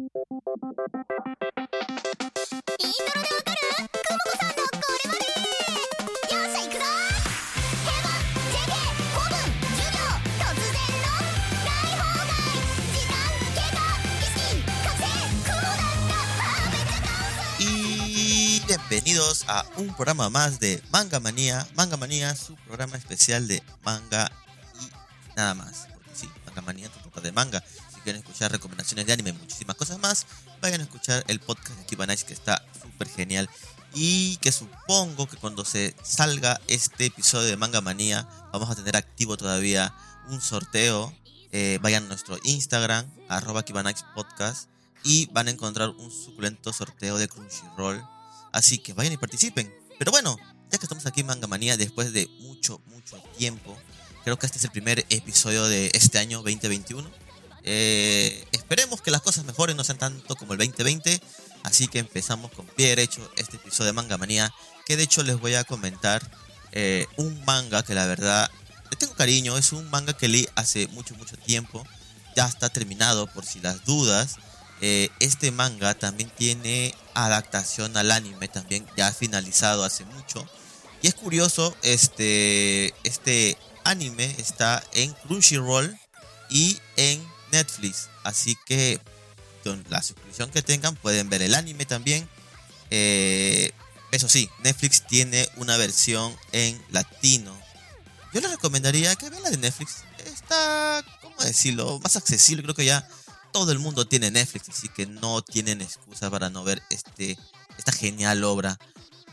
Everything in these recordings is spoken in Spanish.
Y bienvenidos a un programa más de Manga Manía. Manga Manía, su programa especial de manga y nada más. Porque sí, Manga Manía trata de manga. Quieren escuchar recomendaciones de anime y muchísimas cosas más, vayan a escuchar el podcast de Kiba Nice que está súper genial. Y que supongo que cuando se salga este episodio de Manga Manía, vamos a tener activo todavía un sorteo. Eh, vayan a nuestro Instagram, arroba Kibanix Podcast, y van a encontrar un suculento sorteo de Crunchyroll. Así que vayan y participen. Pero bueno, ya que estamos aquí en Manga Manía después de mucho, mucho tiempo, creo que este es el primer episodio de este año 2021. Eh, esperemos que las cosas mejoren, no sean tanto como el 2020. Así que empezamos con pie derecho este episodio de Manga Manía. Que de hecho les voy a comentar eh, un manga que la verdad le tengo cariño. Es un manga que leí hace mucho, mucho tiempo. Ya está terminado por si las dudas. Eh, este manga también tiene adaptación al anime, también ya finalizado hace mucho. Y es curioso, este, este anime está en Crunchyroll y en Netflix. Así que con la suscripción que tengan pueden ver el anime también. Eh, eso sí, Netflix tiene una versión en latino. Yo les recomendaría que vean la de Netflix. Está, ¿cómo decirlo? Más accesible. Creo que ya todo el mundo tiene Netflix, así que no tienen excusa para no ver este, esta genial obra.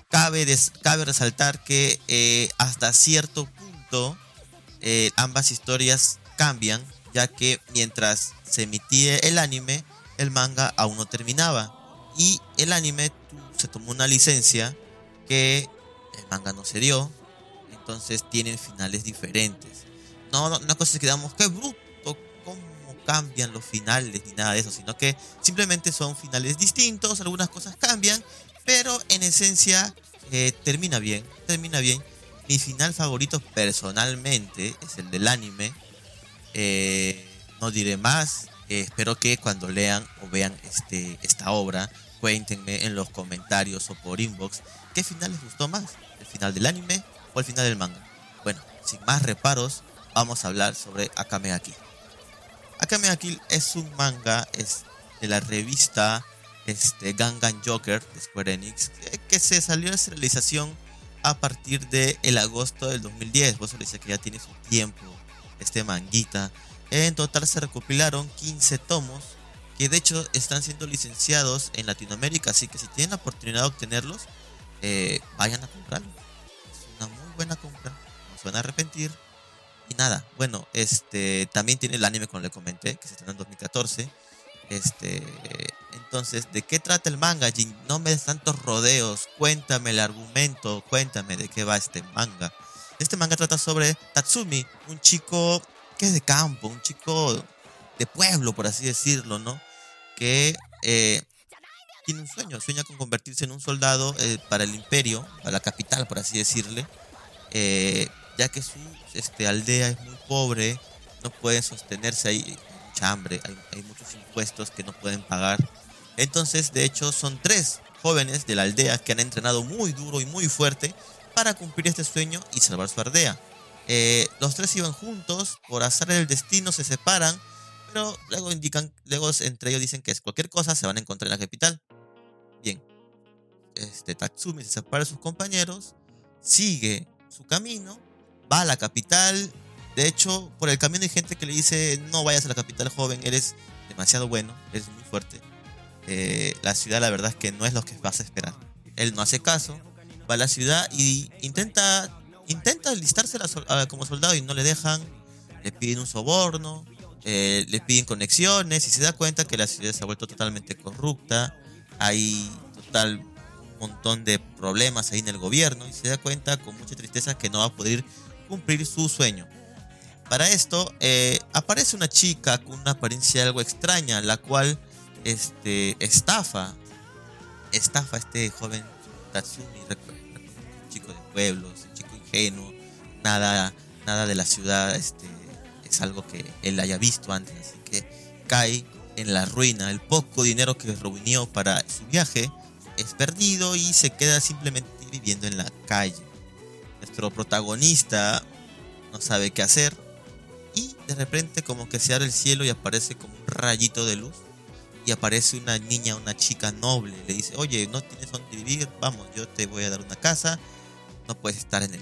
Cabe, des- cabe resaltar que eh, hasta cierto punto eh, ambas historias cambian, ya que mientras se emitía el anime, el manga aún no terminaba. Y el anime se tomó una licencia que el manga no se dio, entonces tienen finales diferentes. No, no, una cosa es que digamos, qué bruto, cómo cambian los finales ni nada de eso, sino que simplemente son finales distintos, algunas cosas cambian, pero en esencia eh, termina bien, termina bien. Mi final favorito personalmente es el del anime. Eh, no diré más. eh, espero que cuando lean o vean este, esta obra, cuéntenme en los comentarios o por inbox qué final les gustó más, el final del anime o el final del manga. Bueno, sin más reparos, vamos a hablar sobre Akame ga. Akame ga es un manga es de la revista este, Gangan Joker de Square Enix que, se salió de serialización a partir de agosto del 2010. Vos decía que ya tiene su tiempo este manguita. En total se recopilaron 15 tomos que de hecho están siendo licenciados en Latinoamérica, así que si tienen la oportunidad de obtenerlos, eh, vayan a comprarlo. Es una muy buena compra, no se van a arrepentir. Y nada, bueno, este también tiene el anime como le comenté, que se estrenó en 2014. Este, entonces, ¿de qué trata el manga, Jin? No me des tantos rodeos, cuéntame el argumento, cuéntame de qué va este manga. Este manga trata sobre Tatsumi, un chico que es de campo, un chico de pueblo, por así decirlo, ¿no? Que eh, tiene un sueño, sueña con convertirse en un soldado eh, para el imperio, para la capital, por así decirle, eh, ya que su este, aldea es muy pobre, no pueden sostenerse ahí, hay mucha hambre, hay, hay muchos impuestos que no pueden pagar. Entonces, de hecho, son tres jóvenes de la aldea que han entrenado muy duro y muy fuerte para cumplir este sueño y salvar su aldea. Eh, los tres iban juntos, por azar del destino se separan, pero luego indican, luego entre ellos dicen que es cualquier cosa se van a encontrar en la capital. Bien, este Tatsumi se separa de sus compañeros, sigue su camino, va a la capital. De hecho, por el camino hay gente que le dice no vayas a la capital joven, eres demasiado bueno, eres muy fuerte. Eh, la ciudad la verdad es que no es lo que vas a esperar. Él no hace caso, va a la ciudad y intenta intenta alistarse como soldado y no le dejan, le piden un soborno, eh, le piden conexiones y se da cuenta que la ciudad se ha vuelto totalmente corrupta, hay total montón de problemas ahí en el gobierno y se da cuenta con mucha tristeza que no va a poder cumplir su sueño. Para esto eh, aparece una chica con una apariencia algo extraña, la cual este, estafa, estafa a este joven Tatsumi, chico de pueblos, un chico ingenuo, nada, nada de la ciudad este, es algo que él haya visto antes, así que cae en la ruina. El poco dinero que reunió para su viaje es perdido y se queda simplemente viviendo en la calle. Nuestro protagonista no sabe qué hacer y de repente como que se abre el cielo y aparece como un rayito de luz y aparece una niña, una chica noble. Le dice, oye, no tienes dónde vivir, vamos, yo te voy a dar una casa, no puedes estar en, el,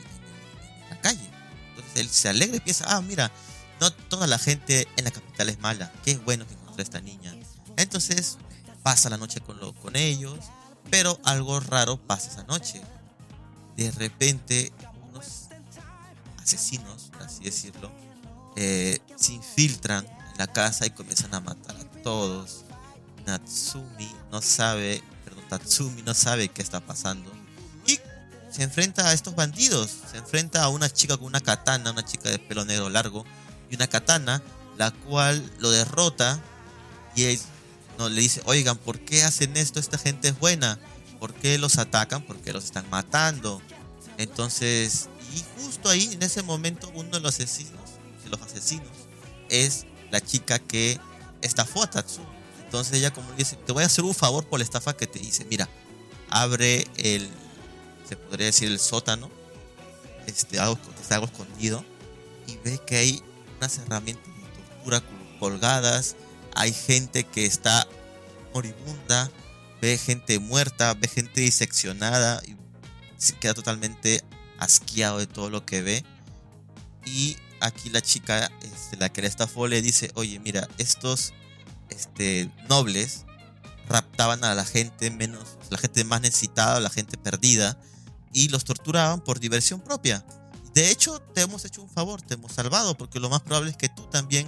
la calle. Entonces él se alegra y piensa, ah, mira, no toda la gente en la capital es mala, qué bueno que encontré a esta niña. Entonces pasa la noche con, lo, con ellos, pero algo raro pasa esa noche. De repente unos asesinos, por así decirlo, eh, se infiltran en la casa y comienzan a matar a todos. Natsumi no sabe, perdón, no sabe qué está pasando. Se enfrenta a estos bandidos. Se enfrenta a una chica con una katana, una chica de pelo negro largo y una katana, la cual lo derrota y él no, le dice, oigan, ¿por qué hacen esto? Esta gente es buena. ¿Por qué los atacan? Porque los están matando. Entonces, y justo ahí, en ese momento, uno de los asesinos, de los asesinos, es la chica que estafó a Tatsumi. Entonces ella como le dice, te voy a hacer un favor por la estafa que te hice. Mira, abre el, podría decir el sótano, este, algo, está algo escondido, y ve que hay unas herramientas de tortura colgadas, hay gente que está moribunda, ve gente muerta, ve gente diseccionada, y se queda totalmente asqueado de todo lo que ve. Y aquí la chica, este, la que le estafó, le dice, oye, mira, estos este, nobles raptaban a la gente menos, la gente más necesitada, la gente perdida, y los torturaban por diversión propia. De hecho, te hemos hecho un favor, te hemos salvado, porque lo más probable es que tú también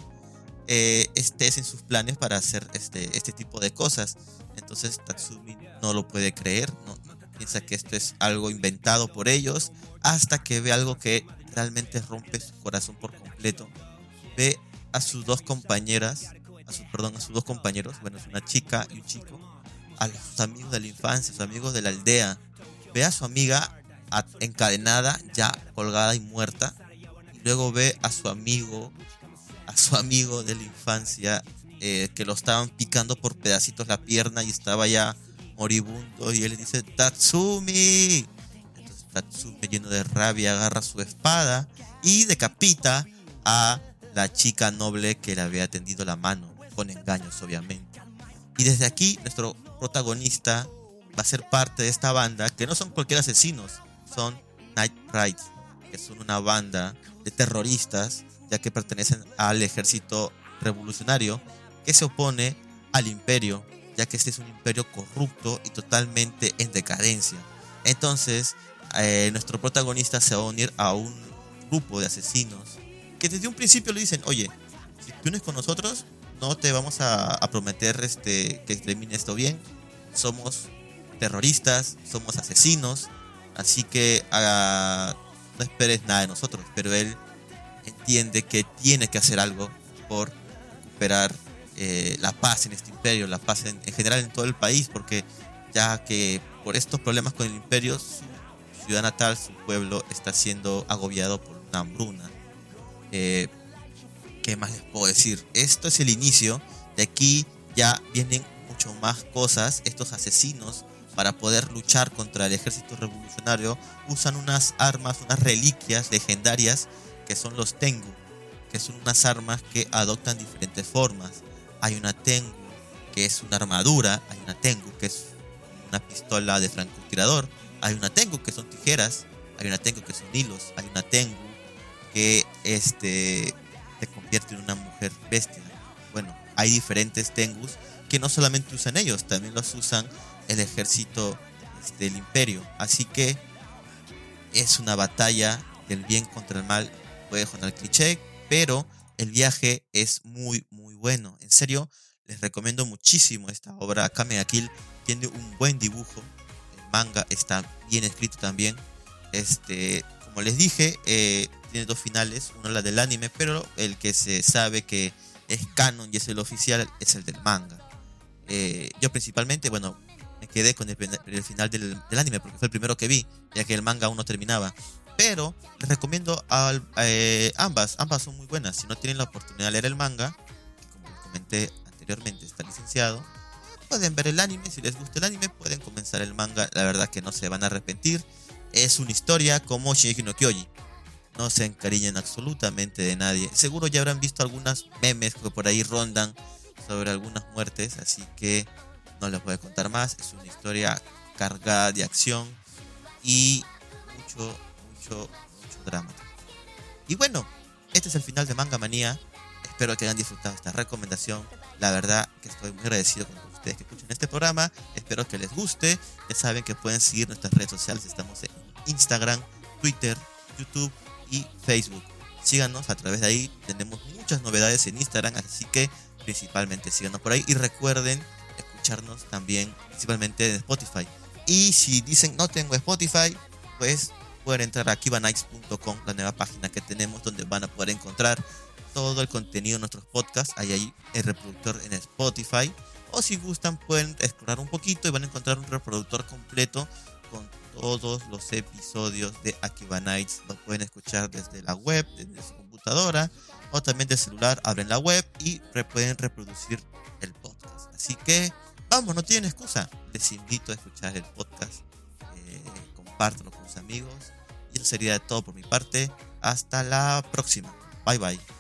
eh, estés en sus planes para hacer este, este tipo de cosas. Entonces Tatsumi no lo puede creer, no, piensa que esto es algo inventado por ellos, hasta que ve algo que realmente rompe su corazón por completo. Ve a sus dos compañeras a sus, perdón, a sus dos compañeros, bueno, es una chica y un chico, a sus amigos de la infancia, sus amigos de la aldea. Ve a su amiga encadenada, ya colgada y muerta, luego ve a su amigo, a su amigo de la infancia, eh, que lo estaban picando por pedacitos la pierna y estaba ya moribundo, y él le dice, Tatsumi. Entonces Tatsumi, lleno de rabia, agarra su espada y decapita a la chica noble que le había tendido la mano con engaños obviamente. Y desde aquí nuestro protagonista va a ser parte de esta banda, que no son cualquier asesinos, son Night Pride, que son una banda de terroristas, ya que pertenecen al ejército revolucionario, que se opone al imperio, ya que este es un imperio corrupto y totalmente en decadencia. Entonces, eh, nuestro protagonista se va a unir a un grupo de asesinos que desde un principio le dicen, oye, si tú unes con nosotros, no te vamos a, prometer este, que termine esto bien. Somos terroristas, somos asesinos, así que ah, no esperes nada de nosotros. Pero él entiende que tiene que hacer algo por recuperar eh, la paz en este imperio, la paz en, general en todo el país, porque ya que por estos problemas con el imperio, su ciudad natal, su pueblo, está siendo agobiado por una hambruna. Eh, ¿Qué más les puedo decir? Esto es el inicio. De aquí ya vienen mucho más cosas. Estos asesinos, para poder luchar contra el ejército revolucionario, usan unas armas, unas reliquias legendarias que son los Tengu, que son unas armas que adoptan diferentes formas. Hay una Tengu que es una armadura, hay una Tengu que es una pistola de francotirador, hay una Tengu que son tijeras, hay una Tengu que son hilos, hay una Tengu que este te convierte en una mujer bestia. Bueno, hay diferentes Tengus que no solamente usan ellos, también los usan el ejército este, del imperio. Así que es una batalla del bien contra el mal, puede el cliché, pero el viaje es muy, muy bueno. En serio, les recomiendo muchísimo esta obra. Kame Kill tiene un buen dibujo. El manga está bien escrito también. Este, como les dije, eh, tiene dos finales, uno la del anime, pero el que se sabe que es canon y es el oficial es el del manga. Eh, yo principalmente, bueno, quedé con el, final del, anime porque fue el primero que vi, ya que el manga aún no terminaba. Pero les recomiendo eh, ambas, ambas son muy buenas. Si no tienen la oportunidad de leer el manga, como les comenté anteriormente está licenciado. Pueden ver el anime, si les gusta el anime, pueden comenzar el manga. La verdad que no se van a arrepentir. Es una historia como Shingeki no Kyoji. No se encariñan absolutamente de nadie. Seguro ya habrán visto algunas memes que por ahí rondan sobre algunas muertes, así que no les voy a contar más. Es una historia cargada de acción y mucho, mucho, mucho drama. Y bueno, este es el final de Manga Manía. Espero que hayan disfrutado esta recomendación. La verdad que estoy muy agradecido con ustedes que escuchen este programa. Espero que les guste. Ya saben que pueden seguir nuestras redes sociales. Estamos en Instagram, Twitter, YouTube y Facebook. Síganos a través de ahí. Tenemos muchas novedades en Instagram, así que principalmente síganos por ahí. Y recuerden también principalmente en Spotify. Y si dicen no tengo Spotify, pues pueden entrar a kibanites.com, la nueva página que tenemos donde van a poder encontrar todo el contenido de nuestros podcasts. Hay el reproductor en Spotify. O si gustan pueden explorar un poquito y van a encontrar un reproductor completo con todos los episodios de Akiba Nights. Lo pueden escuchar desde la web, desde su computadora o también del celular. Abren la web y pueden reproducir el podcast. Así que vamos, no tienen excusa. Les invito a escuchar el podcast. Eh, compártanlo con sus amigos. Y eso sería todo por mi parte. Hasta la próxima. Bye bye.